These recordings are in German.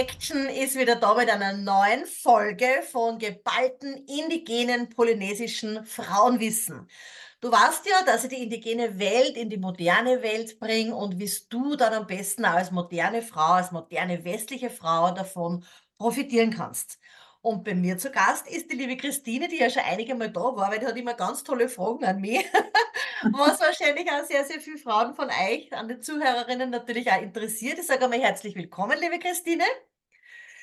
Action ist wieder da mit einer neuen Folge von geballten indigenen polynesischen Frauenwissen. Du weißt ja, dass ich die indigene Welt in die moderne Welt bringe und wie du dann am besten als moderne Frau, als moderne westliche Frau davon profitieren kannst. Und bei mir zu Gast ist die liebe Christine, die ja schon einige Mal da war, weil die hat immer ganz tolle Fragen an mich, was wahrscheinlich auch sehr, sehr viele Frauen von euch, an den Zuhörerinnen natürlich auch interessiert. Ich sage einmal herzlich willkommen, liebe Christine.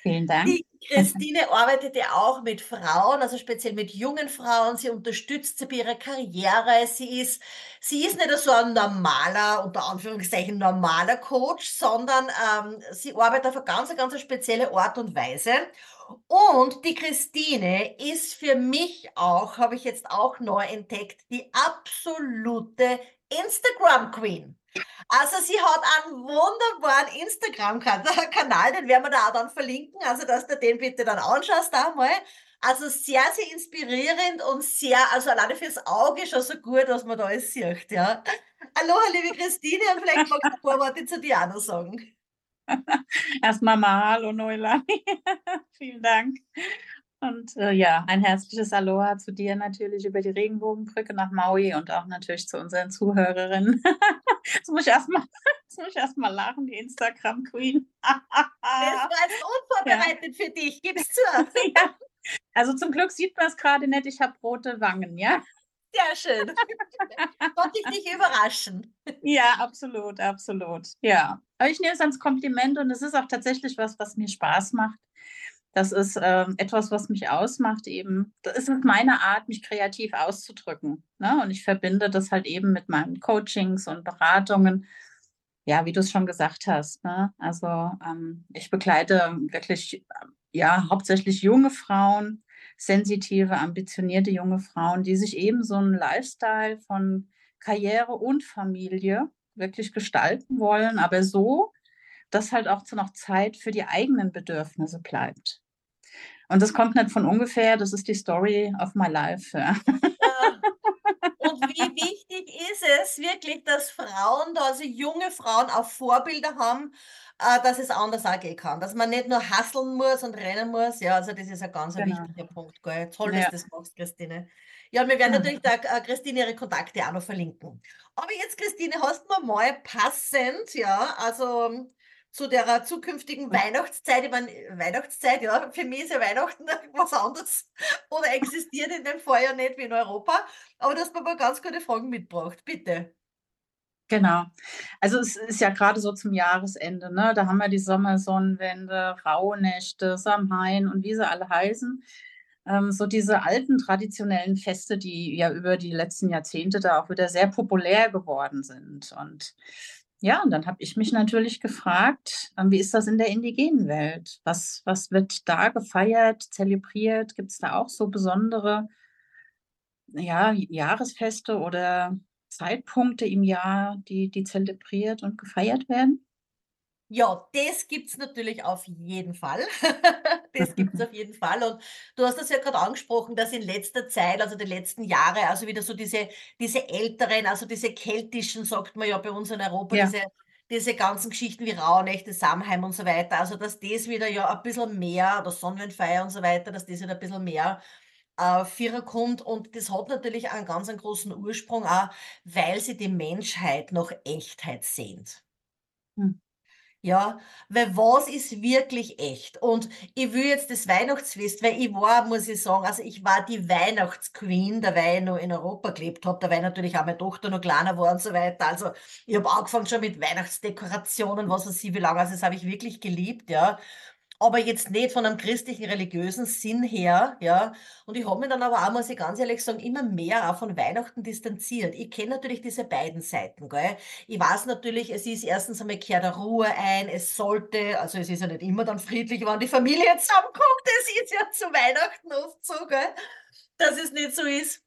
Vielen Dank. Die Christine arbeitet ja auch mit Frauen, also speziell mit jungen Frauen. Sie unterstützt sie bei ihrer Karriere. Sie ist, sie ist nicht so ein normaler, unter Anführungszeichen normaler Coach, sondern ähm, sie arbeitet auf eine ganz, ganz spezielle Art und Weise. Und die Christine ist für mich auch, habe ich jetzt auch neu entdeckt, die absolute Instagram Queen. Also sie hat einen wunderbaren Instagram-Kanal, den werden wir da auch dann verlinken, also dass du den bitte dann anschaust da mal. Also sehr, sehr inspirierend und sehr, also alleine fürs Auge schon so gut, was man da alles sieht, ja. Aloha, liebe Christine, und vielleicht magst du ein paar Worte zu dir auch noch sagen. Erstmal mal Hallo Neulani. Vielen Dank. Und äh, ja, ein herzliches Aloha zu dir natürlich über die Regenbogenbrücke nach Maui und auch natürlich zu unseren Zuhörerinnen. jetzt muss ich erstmal erst lachen, die Instagram Queen. das war unvorbereitet ja. für dich, gib's zu. ja. Also zum Glück sieht man es gerade nicht, ich habe rote Wangen, ja. Sehr schön. Konnte ich dich überraschen. Ja, absolut, absolut. Ja. Aber ich nehme es als Kompliment und es ist auch tatsächlich was, was mir Spaß macht. Das ist ähm, etwas, was mich ausmacht, eben. Das ist meine Art, mich kreativ auszudrücken. Ne? Und ich verbinde das halt eben mit meinen Coachings und Beratungen. Ja, wie du es schon gesagt hast. Ne? Also ähm, ich begleite wirklich, ja, hauptsächlich junge Frauen, sensitive, ambitionierte junge Frauen, die sich eben so einen Lifestyle von Karriere und Familie wirklich gestalten wollen, aber so, dass halt auch noch Zeit für die eigenen Bedürfnisse bleibt. Und das kommt nicht von ungefähr, das ist die Story of my life. Ja. Und wie wichtig ist es wirklich, dass Frauen, also junge Frauen auch Vorbilder haben, äh, dass es anders auch gehen kann. Dass man nicht nur hasseln muss und rennen muss. Ja, also das ist ein ganz genau. wichtiger Punkt. Gell. Toll, dass ja. du das machst, Christine. Ja, wir werden natürlich da, äh, Christine ihre Kontakte auch noch verlinken. Aber jetzt, Christine, hast du mal passend, ja, also zu der zukünftigen Weihnachtszeit. Ich meine, Weihnachtszeit, ja, für mich ist ja Weihnachten was anderes oder existiert in dem Fall ja nicht wie in Europa. Aber du hast mir mal ganz gute Fragen mitgebracht. Bitte. Genau. Also es ist ja gerade so zum Jahresende, ne? Da haben wir die Sommersonnenwende, Rauhnächte, Samhain und wie sie alle heißen. Ähm, so diese alten traditionellen Feste, die ja über die letzten Jahrzehnte da auch wieder sehr populär geworden sind. Und ja, und dann habe ich mich natürlich gefragt, ähm, wie ist das in der indigenen Welt? Was, was wird da gefeiert, zelebriert? Gibt es da auch so besondere ja, Jahresfeste oder Zeitpunkte im Jahr, die, die zelebriert und gefeiert werden? Ja, das gibt es natürlich auf jeden Fall. das gibt es auf jeden Fall. Und du hast das ja gerade angesprochen, dass in letzter Zeit, also die letzten Jahre, also wieder so diese, diese älteren, also diese keltischen, sagt man ja bei uns in Europa, ja. diese, diese ganzen Geschichten wie Rauhnächte, Samheim und so weiter, also dass das wieder ja ein bisschen mehr, oder Sonnenfeier und so weiter, dass das wieder ein bisschen mehr äh, Vierer kommt. Und das hat natürlich einen ganz einen großen Ursprung auch, weil sie die Menschheit noch Echtheit sehnt. Hm. Ja, weil was ist wirklich echt? Und ich will jetzt das Weihnachtsfest, weil ich war, muss ich sagen, also ich war die Weihnachtsqueen, da weil ich noch in Europa gelebt habe, da weil natürlich auch meine Tochter noch kleiner war und so weiter. Also ich habe angefangen schon mit Weihnachtsdekorationen, was weiß ich, wie lange, also das habe ich wirklich geliebt, ja aber jetzt nicht von einem christlichen, religiösen Sinn her, ja. Und ich habe mich dann aber auch, muss ich ganz ehrlich sagen, immer mehr auch von Weihnachten distanziert. Ich kenne natürlich diese beiden Seiten, gell. Ich weiß natürlich, es ist erstens einmal kehrt der Ruhe ein, es sollte, also es ist ja nicht immer dann friedlich, wenn die Familie zusammenkommt, es ist ja zu Weihnachten oft so, gell, dass es nicht so ist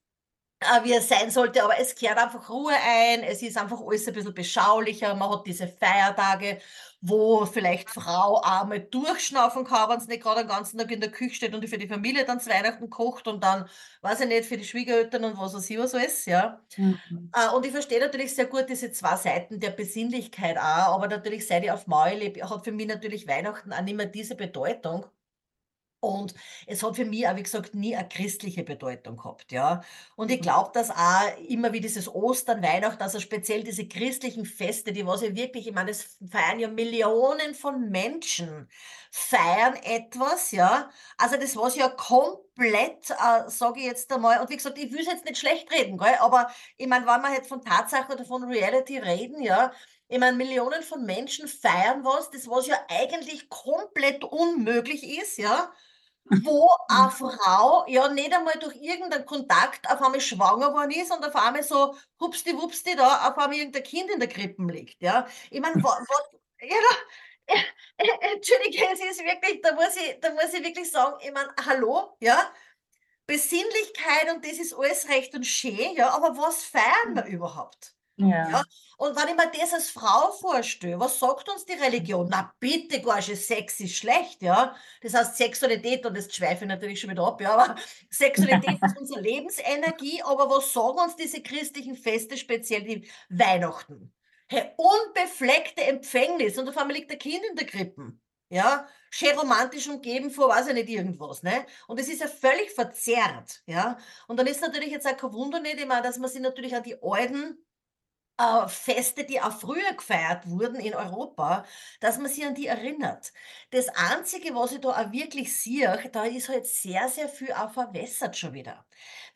wie es sein sollte, aber es kehrt einfach Ruhe ein, es ist einfach alles ein bisschen beschaulicher, man hat diese Feiertage wo vielleicht Frau einmal durchschnaufen kann, wenn sie nicht gerade den ganzen Tag in der Küche steht und für die Familie dann zu Weihnachten kocht und dann, weiß ich nicht, für die Schwiegereltern und was weiß ich was alles, ja. Mhm. Äh, und ich verstehe natürlich sehr gut diese zwei Seiten der Besinnlichkeit auch, aber natürlich, seit ich auf Maui lebe, hat für mich natürlich Weihnachten auch nicht mehr diese Bedeutung. Und es hat für mich auch, wie gesagt, nie eine christliche Bedeutung gehabt, ja. Und ich Mhm. glaube, dass auch immer wie dieses Ostern, Weihnachten, also speziell diese christlichen Feste, die was ja wirklich, ich meine, es feiern ja Millionen von Menschen, feiern etwas, ja. Also das was ja komplett, äh, sage ich jetzt einmal, und wie gesagt, ich will es jetzt nicht schlecht reden, gell, aber ich meine, wenn wir jetzt von Tatsache oder von Reality reden, ja, ich meine, Millionen von Menschen feiern was, das was ja eigentlich komplett unmöglich ist, ja wo Mhm. eine Frau ja nicht einmal durch irgendeinen Kontakt auf einmal schwanger geworden ist und auf einmal so hupsti-wupsti da auf einmal irgendein Kind in der Krippe liegt, ja. Ich meine, wa wa ja, entschuldige, es ist wirklich da muss ich da muss ich wirklich sagen, ich meine, hallo, ja? Besinnlichkeit und das ist alles recht und schön, ja, aber was feiern wir überhaupt? Ja, Ja. Und wenn ich mir das als Frau vorstelle, was sagt uns die Religion? Na bitte, Gorsche, Sex ist schlecht, ja. Das heißt Sexualität, und das schweife ich natürlich schon wieder ab, ja, aber Sexualität ist unsere Lebensenergie, aber was sagen uns diese christlichen Feste, speziell die Weihnachten? Hey, unbefleckte Empfängnis und auf einmal liegt der Kind in der Krippen. Ja, schön romantisch umgeben vor, weiß ich nicht, irgendwas, ne? Und es ist ja völlig verzerrt, ja. Und dann ist natürlich jetzt auch kein Wunder nicht, ich meine, dass man sich natürlich an die alten äh, Feste, die auch früher gefeiert wurden in Europa, dass man sich an die erinnert. Das Einzige, was ich da auch wirklich sehe, da ist halt sehr, sehr viel auch verwässert schon wieder.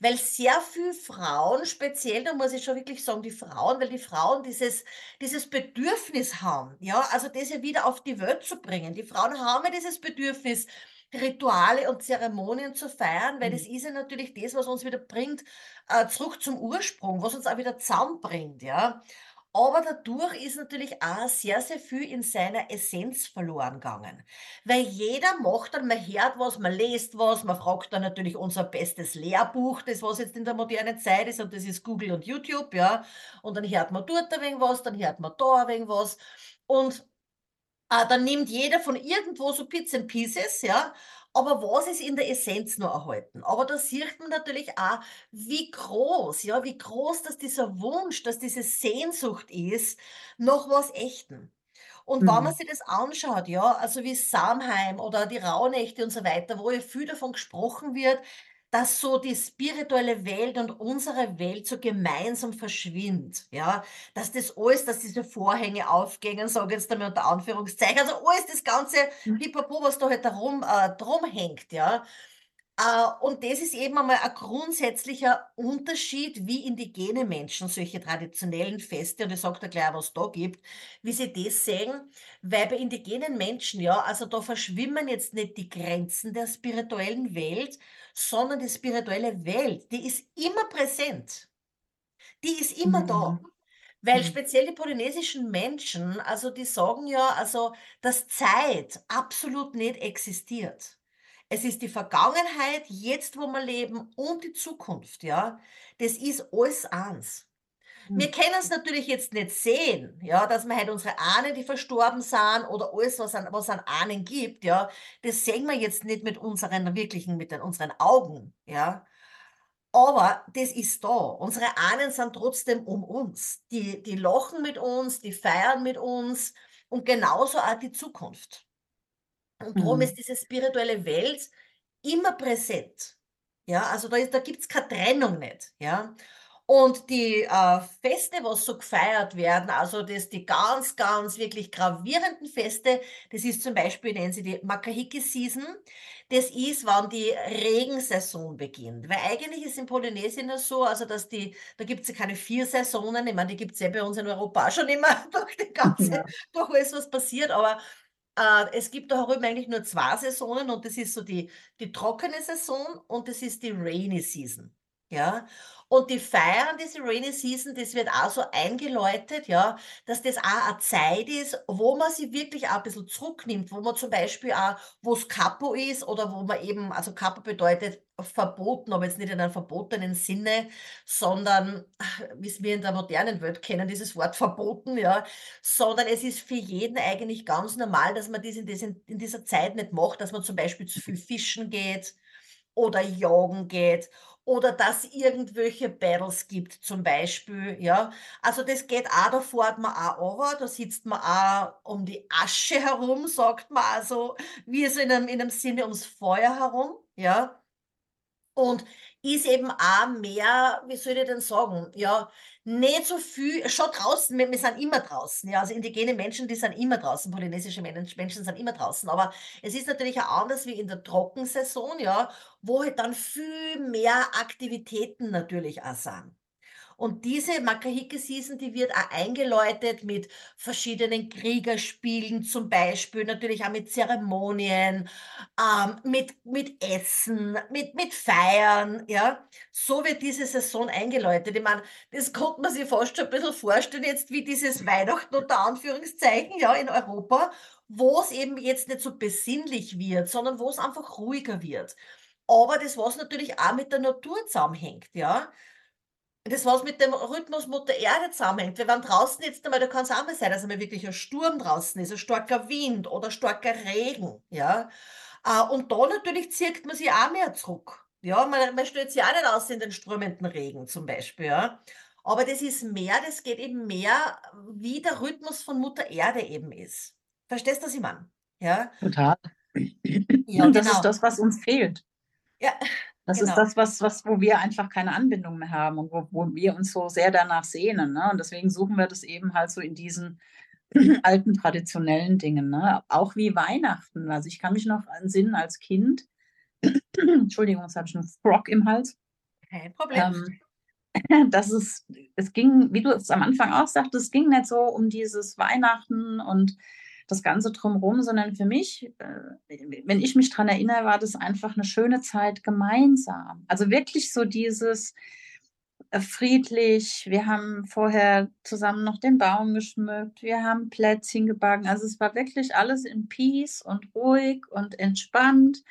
Weil sehr viel Frauen, speziell, da muss ich schon wirklich sagen, die Frauen, weil die Frauen dieses, dieses Bedürfnis haben, ja, also das ja wieder auf die Welt zu bringen. Die Frauen haben ja dieses Bedürfnis, Rituale und Zeremonien zu feiern, weil das Mhm. ist ja natürlich das, was uns wieder bringt, äh, zurück zum Ursprung, was uns auch wieder zusammenbringt, ja. Aber dadurch ist natürlich auch sehr, sehr viel in seiner Essenz verloren gegangen. Weil jeder macht dann, man hört was, man liest was, man fragt dann natürlich unser bestes Lehrbuch, das was jetzt in der modernen Zeit ist, und das ist Google und YouTube, ja. Und dann hört man dort ein wenig was, dann hört man da ein wenig was. Und Ah, dann nimmt jeder von irgendwo so Bits and Pieces, ja, aber was ist in der Essenz noch erhalten? Aber da sieht man natürlich auch, wie groß, ja, wie groß, dass dieser Wunsch, dass diese Sehnsucht ist nach was Echten. Und wenn man Mhm. sich das anschaut, ja, also wie Samhain oder die Rauhnächte und so weiter, wo ja viel davon gesprochen wird, dass so die spirituelle Welt und unsere Welt so gemeinsam verschwindet, ja, dass das alles, dass diese Vorhänge aufgehen, sage ich jetzt einmal unter Anführungszeichen, also alles das ganze Pipapo, was da halt darum äh, drum hängt, ja. Äh, und das ist eben einmal ein grundsätzlicher Unterschied, wie indigene Menschen solche traditionellen Feste, und ich sage dir gleich, was da gibt, wie sie das sehen, weil bei indigenen Menschen, ja, also da verschwimmen jetzt nicht die Grenzen der spirituellen Welt, sondern die spirituelle Welt, die ist immer präsent. Die ist immer da. Mhm. Weil Mhm. speziell die polynesischen Menschen, also die sagen ja, also, dass Zeit absolut nicht existiert. Es ist die Vergangenheit, jetzt, wo wir leben und die Zukunft, ja. Das ist alles eins. Wir Mhm. können es natürlich jetzt nicht sehen, ja, dass wir halt unsere Ahnen, die verstorben sind oder alles, was an was an Ahnen gibt, ja, das sehen wir jetzt nicht mit unseren wirklichen mit den unseren Augen, ja. Aber das ist da. Unsere Ahnen sind trotzdem um uns. Die die lachen mit uns, die feiern mit uns und genauso auch die Zukunft. Und drum Mhm. ist diese spirituelle Welt immer präsent. Ja, also da ist da gibt's keine Trennung nicht, ja? Und die, äh, Feste, was so gefeiert werden, also das die ganz, ganz wirklich gravierenden Feste, das ist zum Beispiel, nennen sie die Makahiki Season. Das ist, wann die Regensaison beginnt. Weil eigentlich ist in Polynesien ja so, also dass die da gibt's ja keine 4 Saisonen. Ich meine, die gibt's ja bei uns in Europa schon immer durch die ganze Ja. durch alles, was passiert, aber äh, es gibt da herüben eigentlich nur 2 Saisonen und das ist so die die trockene Saison und das ist die Rainy Season. ja. Und die feiern diese Rainy Season, das wird auch so eingeläutet, ja, dass das auch eine Zeit ist, wo man sich wirklich auch ein bisschen zurücknimmt, wo man zum Beispiel auch, wo's Kapo ist oder wo man eben also Kapo bedeutet verboten, aber jetzt nicht in einem verbotenen Sinne, sondern, wie's wir in der modernen Welt kennen, dieses Wort verboten, ja, sondern es ist für jeden eigentlich ganz normal, dass man das in dieser Zeit nicht macht, dass man zum Beispiel zu viel fischen geht oder jagen geht oder dass irgendwelche Battles gibt zum Beispiel, ja. Also, das geht auch da fährt man auch runter, da sitzt man auch um die Asche herum, sagt man also, wie so in 'nem in 'nem Sinne ums Feuer herum, ja. Und ist eben auch mehr, wie soll ich denn sagen, ja, nicht so viel schon draußen, wir wir sind immer draußen, ja. Also, indigene Menschen, die sind immer draußen, polynesische Mensch Menschen sind immer draußen. Aber es ist natürlich auch anders wie in der Trockensaison, ja, wo halt dann viel mehr Aktivitäten natürlich auch sind. Und diese Makahiki Season, die wird auch eingeläutet mit verschiedenen Kriegerspielen zum Beispiel, natürlich auch mit Zeremonien, ähm, mit mit Essen, mit mit Feiern, ja? So wird diese Saison eingeläutet. Ich meine, das konnte man sich fast schon 'n bisschen vorstellen jetzt wie dieses Weihnachten unter Anführungszeichen, ja, in Europa, wo's eben jetzt nicht so besinnlich wird, sondern wo's einfach ruhiger wird. Aber das, was natürlich auch mit der Natur zusammenhängt, ja? Das, was mit dem Rhythmus Mutter Erde zusammenhängt. Wir waren draußen jetzt einmal da kann's auch mal sein, dass einmal wirklich 'n Sturm draußen ist, 'n starker Wind oder starker Regen, ja? Äh, und da natürlich zieht man sich auch mehr zurück. Ja, man man stellt sich auch nicht aus in den strömenden Regen zum Beispiel, ja? Aber das ist mehr das geht eben mehr, wie der Rhythmus von Mutter Erde eben ist. Verstehst du, was ich meine? Ja? Total. Ja, Und das ist genau. das, was uns fehlt. Ja, Das ist genau. das, was was wo wir einfach keine Anbindung mehr haben und wo wo wir uns so sehr danach sehnen, ne? Und deswegen suchen wir das eben halt so in diesen alten traditionellen Dingen, ne? Auch wie Weihnachten. Also, ich kann mich noch entsinnen als Kind Entschuldigung, jetzt habe ich 'n Frog im Hals. Kein Problem. Ähm, dass es es ging, wie du es am Anfang auch sagtest, es ging nicht so um dieses Weihnachten und das Ganze drumrum, sondern für mich, äh, wenn ich mich dran erinnere, war das einfach 'ne schöne Zeit gemeinsam. Also, wirklich so dieses, äh, friedlich. Wir haben vorher zusammen noch den Baum geschmückt. Wir haben Plätzchen gebacken. Also, es war wirklich alles in Peace und ruhig und entspannt.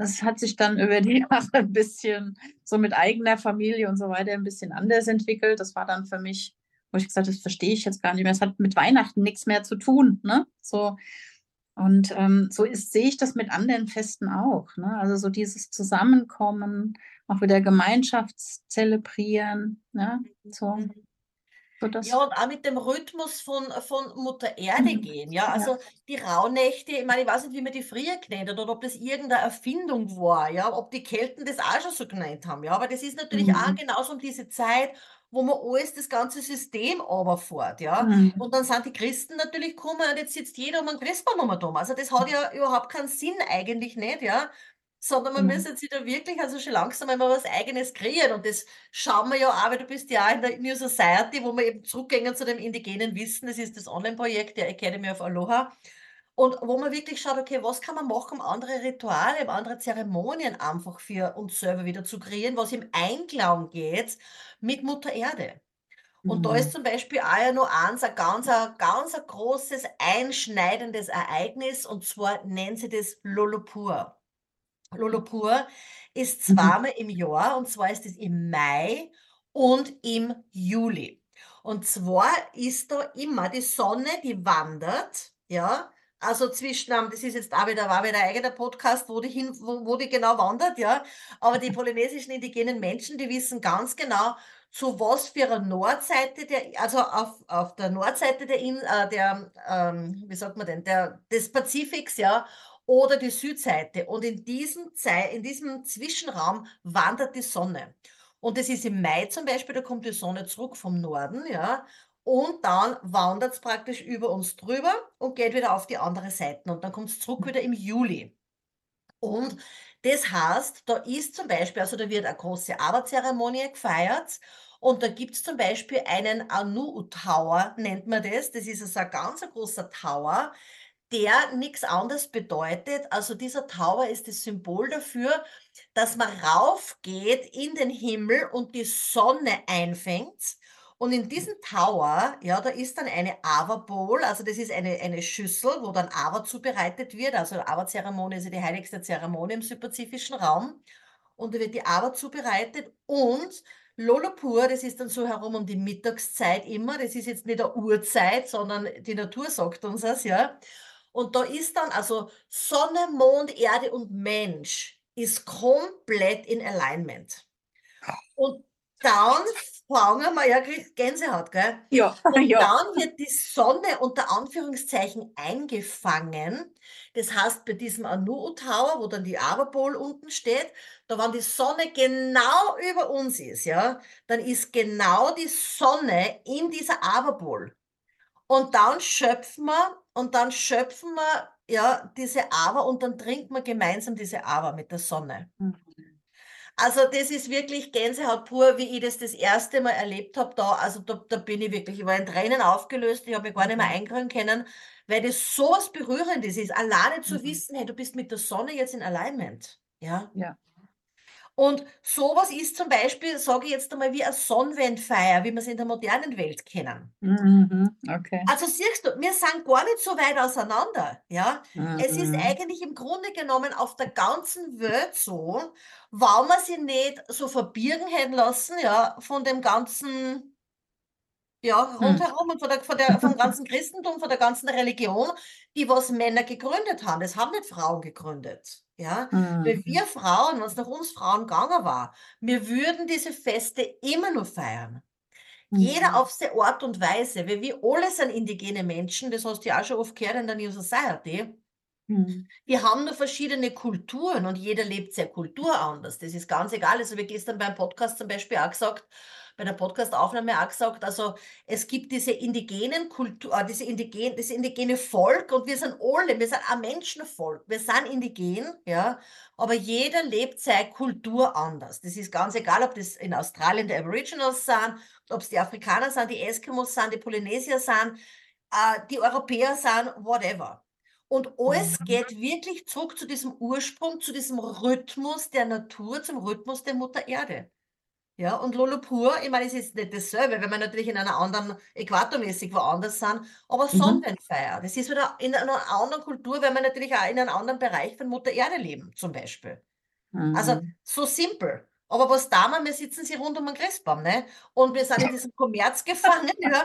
Es hat sich dann über die Jahre 'n bisschen so mit eigener Familie und so weiter 'n bisschen anders entwickelt. Das war dann für mich wo ich gesagt habe: „Das verstehe ich jetzt gar nicht mehr.“ Es hat mit Weihnachten nix mehr zu tun, ne? So. Und, ähm, so ist sehe ich das mit anderen Festen auch, ne? Also, so dieses Zusammenkommen, auch wieder Gemeinschaftszelebrieren, ne? Mhm, So so Ja, das. und auch mit dem Rhythmus von von Mutter Erde Mhm. gehen, ja? Ja. Also, die Rauhnächte ich meine, ich weiß nicht, wie man die früher genannt hat oder ob das irgendeine Erfindung war, ja? Ob die Kelten das auch schon so genannt haben, ja? Aber das ist natürlich auch Mhm. genauso um diese Zeit, wo man alles das ganze System runterfährt, ja? Mhm. Und dann sind die Christen natürlich gekommen und jetzt sitzt jeder um 'n Christbaum herum. Also, das hat ja überhaupt keinen Sinn eigentlich nicht, ja? Sondern man Genau. müsste sich da wirklich also, schon langsam einmal was Eigenes kreieren. Und das schauen wir ja auch, weil du bist ja auch in der New Society, wo wir eben zurückgehen zu dem indigenen Wissen. Das ist das Online-Projekt der Academy of Aloha. Und wo man wirklich schaut: „Okay, was kann man machen, um andere Rituale, um andere Zeremonien einfach für uns selber wieder zu kreieren, was im Einklang geht mit Mutter Erde?“ Und da ist Mhm. zum Beispiel auch ja noch eins, ein ganz ein ganz ein großes, einschneidendes Ereignis, und zwar nennen sie das Lulupur. Lulupur ist Mhm. zweimal im Jahr, und zwar ist es im Mai und im Juli. Und zwar ist da immer die Sonne, die wandert, ja, also, zwischen ähm, das ist jetzt auch wieder war wieder ein eigener Podcast, wo die hin wo wo die genau wandert, ja? Aber die polynesischen indigenen Menschen, die wissen ganz genau, zu was für 'ner Nordseite der also, auf auf der Nordseite der In äh, der ähm, wie sagt man denn, der des Pazifiks, ja, oder die Südseite. Und in diesem Zei in diesem Zwischenraum wandert die Sonne. Und das ist im Mai zum Beispiel, da kommt die Sonne zurück vom Norden, ja, und dann wandert's praktisch über uns drüber und geht wieder auf die andere Seite und dann kommt's zurück wieder im Juli. Und das heißt, da ist zum Beispiel also, da wird eine große Aberzeremonie gefeiert und da gibt's zum Beispiel einen Anu'u Tower, nennt man das. Das ist also ein ganz großer Tower, der nichts anderes bedeutet. Also dieser Tower ist das Symbol dafür, dass man raufgeht in den Himmel und die Sonne einfängt. Und in diesem Tower, ja, da ist dann eine Ava Bowl, also das ist eine, eine Schüssel, wo dann Ava zubereitet wird. Also Ava-Zeremonie ist ja die heiligste Zeremonie im südpazifischen Raum. Und da wird die Ava zubereitet und Lolopur, das ist dann so herum um die Mittagszeit immer. Das ist jetzt nicht eine Uhrzeit, sondern die Natur sagt uns das, ja. Und da ist dann also Sonne, Mond, Erde und Mensch ist komplett in Alignment. Und dann fangen wir, ja, kriegt Gänsehaut, gell? Ja, Und ja. dann wird die Sonne unter Anführungszeichen eingefangen. Das heißt, bei diesem Anu Tower, wo dann die Aberpol unten steht, da wenn die Sonne genau über uns ist, ja, dann ist genau die Sonne in dieser Aberpol. Und dann schöpfen wir, und dann schöpfen wir, ja, diese Aver und dann trinken wir gemeinsam diese Aver mit der Sonne. Mhm. Also das ist wirklich Gänsehaut pur, wie ich das das erste Mal erlebt habe da. Also da, da bin ich wirklich, ich war in Tränen aufgelöst, ich habe mich gar nicht mehr Mhm. einkriegen können, weil das sowas Berührendes ist. Alleine zu Mhm. wissen, hey, du bist mit der Sonne jetzt in Alignment. Ja. Ja. Und sowas ist zum Beispiel, sage ich jetzt einmal, wie eine Sonnenwendfeier, wie wir es in der modernen Welt kennen. Mhm. Okay. Also siehst du, wir sind gar nicht so weit auseinander, ja. Es ist Mhm. eigentlich im Grunde genommen auf der ganzen Welt so, weil man sie nicht so verbirgen hätten lassen, ja, von dem ganzen, ja, Hm. rundherum und von der, von der, vom ganzen Christentum, von der ganzen Religion, die was Männer gegründet haben. Das haben nicht Frauen gegründet, ja. Weil Mhm. wir Frauen, wenn es nach uns Frauen gegangen war, wir würden diese Feste immer nur feiern. Jeder Mhm. auf seine Art und Weise, weil wir alle sind indigene Menschen, das hast du ja auch schon oft gehört in der New Society. Mhm. Wir haben nur verschiedene Kulturen und jeder lebt seine Kultur anders. Das ist ganz egal. Also wir gestern beim Podcast zum Beispiel auch gesagt, bei der Podcastaufnahme auch gesagt, also es gibt diese indigenen Kultur, äh, diese indigen, das indigene Volk und wir sind alle, wir sind ein Menschenvolk, wir sind indigen, ja, aber jeder lebt seine Kultur anders. Das ist ganz egal, ob das in Australien die Aboriginals sind, ob es die Afrikaner sind, die Eskimos sind, die Polynesier sind, äh, die Europäer sind, whatever. Und alles Mhm. geht wirklich zurück zu diesem Ursprung, zu diesem Rhythmus der Natur, zum Rhythmus der Mutter Erde. Ja, und Lolopur, ich meine, es ist nicht dasselbe, wenn wir natürlich in einer anderen, äquatormäßig woanders sind, aber Mhm. Sonnenwendfeier, das ist wieder in einer anderen Kultur, weil wir natürlich auch in einem anderen Bereich von Mutter Erde leben, zum Beispiel. Also Mhm. so simpel. Aber was da wir, wir sitzen sie rund um den Christbaum, ne? Und wir sind in diesem Kommerz gefangen, ja.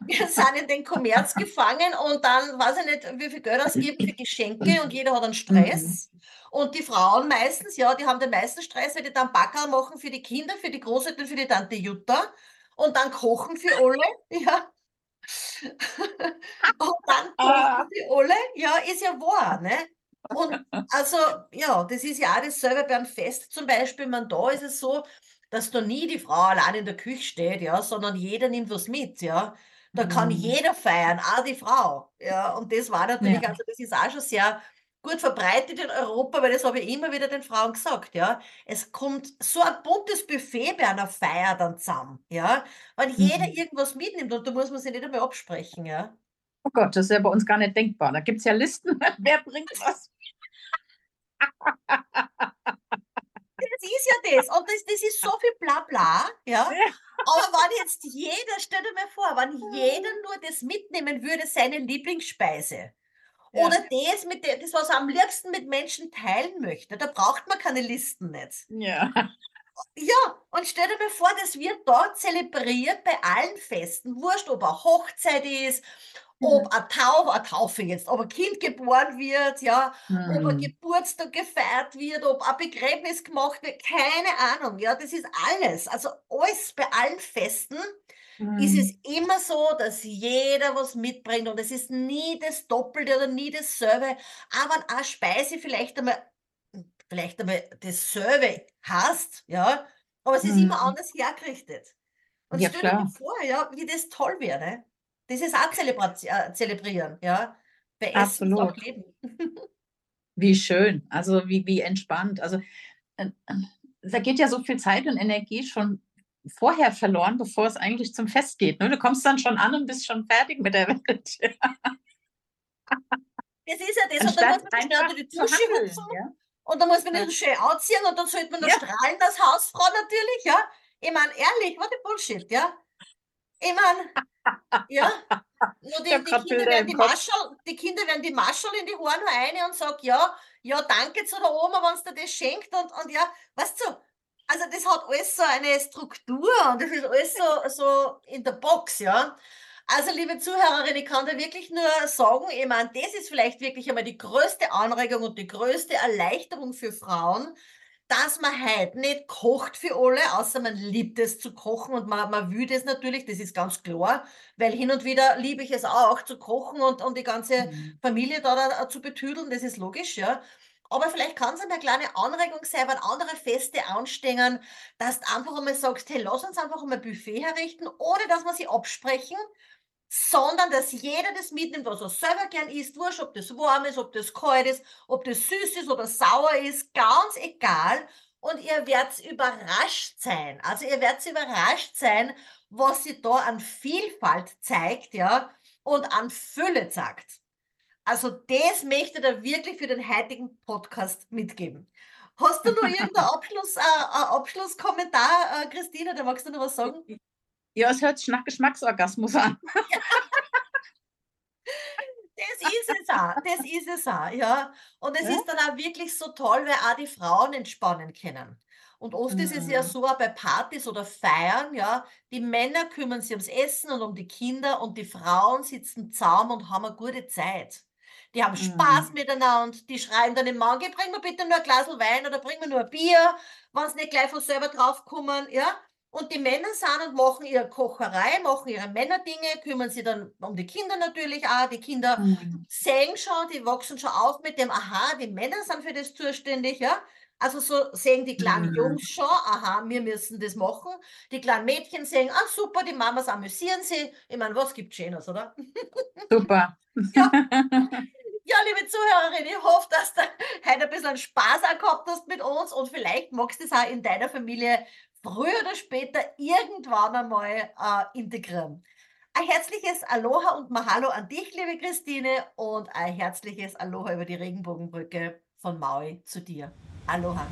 Wir sind in den Kommerz gefangen und dann weiß ich nicht, wie viel Geld ausgeben für Geschenke und jeder hat einen Stress. Und die Frauen meistens, ja, die haben den meisten Stress, weil die dann Backerl machen für die Kinder, für die Großeltern, für die Tante Jutta und dann kochen für alle, ja. Und dann Ah. kochen für alle, ja, ist ja wahr, ne? Und also, ja, das ist ja auch dasselbe beim Fest zum Beispiel. Man, da ist es so, dass da nie die Frau allein in der Küche steht, ja, sondern jeder nimmt was mit, ja. Da kann Mhm. jeder feiern, auch die Frau, ja. Und das war natürlich, Ja. also das ist auch schon sehr gut verbreitet in Europa, weil das habe ich immer wieder den Frauen gesagt, ja. Es kommt so ein buntes Buffet bei einer Feier dann zusammen, ja. Wenn jeder Mhm. irgendwas mitnimmt und da muss man sich nicht einmal absprechen, ja. Oh Gott, das ist ja bei uns gar nicht denkbar. Da gibt es ja Listen, wer bringt was. Das. Und das, das ist so viel Blabla, ja. Ja. Aber wenn jetzt jeder, stell dir mal vor, wenn jeder nur das mitnehmen würde, seine Lieblingsspeise. Ja. Oder das, mit dem, das, was er am liebsten mit Menschen teilen möchte. Da braucht man keine Listen nicht. Ja. Ja, und stell dir mal vor, das wird dort zelebriert bei allen Festen. Wurscht, ob eine Hochzeit ist, ob eine Taufe, eine Taufe jetzt, ob ein Kind geboren wird, ja, ob ein Mhm. Geburtstag gefeiert wird, ob ein Begräbnis gemacht wird, keine Ahnung, ja, das ist alles. Also alles bei allen Festen ist Mhm. es immer so, dass jeder was mitbringt und es ist nie das Doppelte oder nie dasselbe. Aber wenn eine Speise vielleicht einmal, vielleicht einmal dasselbe hast, ja, aber es ist immer Mhm. anders hergerichtet. Und Ja, stell dir vor, ja, wie das toll wäre. Das ist auch Zelebration, äh, zelebrieren, ja. Bei Essen ist auch Absolut. Leben. Wie schön, also wie, wie entspannt. Also äh, äh, da geht ja so viel Zeit und Energie schon vorher verloren, bevor es eigentlich zum Fest geht. Ne? Du kommst dann schon an und bist schon fertig mit der Welt. Das ist ja das. Und dann muss man schnell unter die Dusche hüpfen. ja? Und dann muss man nicht schön anziehen und dann sollte man noch Ja. strahlen als Hausfrau natürlich, ja. Ich meine, ehrlich, what a Bullshit, ja. Ich meine, ja. Nur die, die, Kinder werden die, Kopf. Marschall, die Kinder werden die Marschall in die Haare nur eine und sagen, ja, ja, danke zu der Oma, wenn sie dir das schenkt und, und ja, weißt du, also das hat alles so eine Struktur und das ist alles so, so in der Box, ja. Also, liebe Zuhörerin, ich kann dir wirklich nur sagen, ich meine, das ist vielleicht wirklich einmal die größte Anregung und die größte Erleichterung für Frauen, dass man heute nicht kocht für alle, außer man liebt es zu kochen und man, man will das natürlich, das ist ganz klar, weil hin und wieder liebe ich es auch zu kochen und, und die ganze Mhm. Familie da, da zu betüdeln, das ist logisch, ja. Aber vielleicht kann es eine kleine Anregung sein, wenn andere Feste anstehen, dass du einfach einmal sagst, hey, lass uns einfach einmal ein Buffet herrichten, ohne dass wir sie absprechen, sondern dass jeder das mitnimmt, was er selber gern isst, wurscht, ob das warm ist, ob das kalt ist, ob das süß ist oder sauer ist, ganz egal. Und ihr werdet überrascht sein. Also ihr werdet überrascht sein, was sie da an Vielfalt zeigt, ja, und an Fülle zeigt. Also das möchte ich dir wirklich für den heutigen Podcast mitgeben. Hast du noch irgendeinen Abschluss, äh, Abschlusskommentar, äh, Christina? Da magst du noch was sagen? Ja, es hört sich nach Geschmacksorgasmus an. Das ist es auch, das ist es auch, ja. Und es Ja. ist dann auch wirklich so toll, weil auch die Frauen entspannen können. Und oft ist es ja Mhm. so, auch bei Partys oder Feiern, ja, die Männer kümmern sich ums Essen und um die Kinder und die Frauen sitzen zaum und haben eine gute Zeit. Die haben Spaß Mhm. miteinander, die schreien dann im Mann, "Geh, bring mir bitte nur ein Glas Wein oder bring mir nur ein Bier, wenn sie nicht gleich von selber draufkommen, ja. Und die Männer sind und machen ihre Kocherei, machen ihre Männerdinge, kümmern sich dann um die Kinder natürlich auch. Die Kinder Mhm. sehen schon, die wachsen schon auf mit dem, aha, die Männer sind für das zuständig, ja. Also so sehen die kleinen Mhm. Jungs schon, aha, wir müssen das machen. Die kleinen Mädchen sehen, ah super, die Mamas amüsieren sich. Ich meine, was gibt Schönes, oder? Super. Ja. Ja, liebe Zuhörerin, ich hoffe, dass du heute ein bisschen Spaß auch gehabt hast mit uns und vielleicht magst du es auch in deiner Familie früher oder später irgendwann einmal äh, integrieren. Ein herzliches Aloha und Mahalo an dich, liebe Christine, und ein herzliches Aloha über die Regenbogenbrücke von Maui zu dir. Aloha.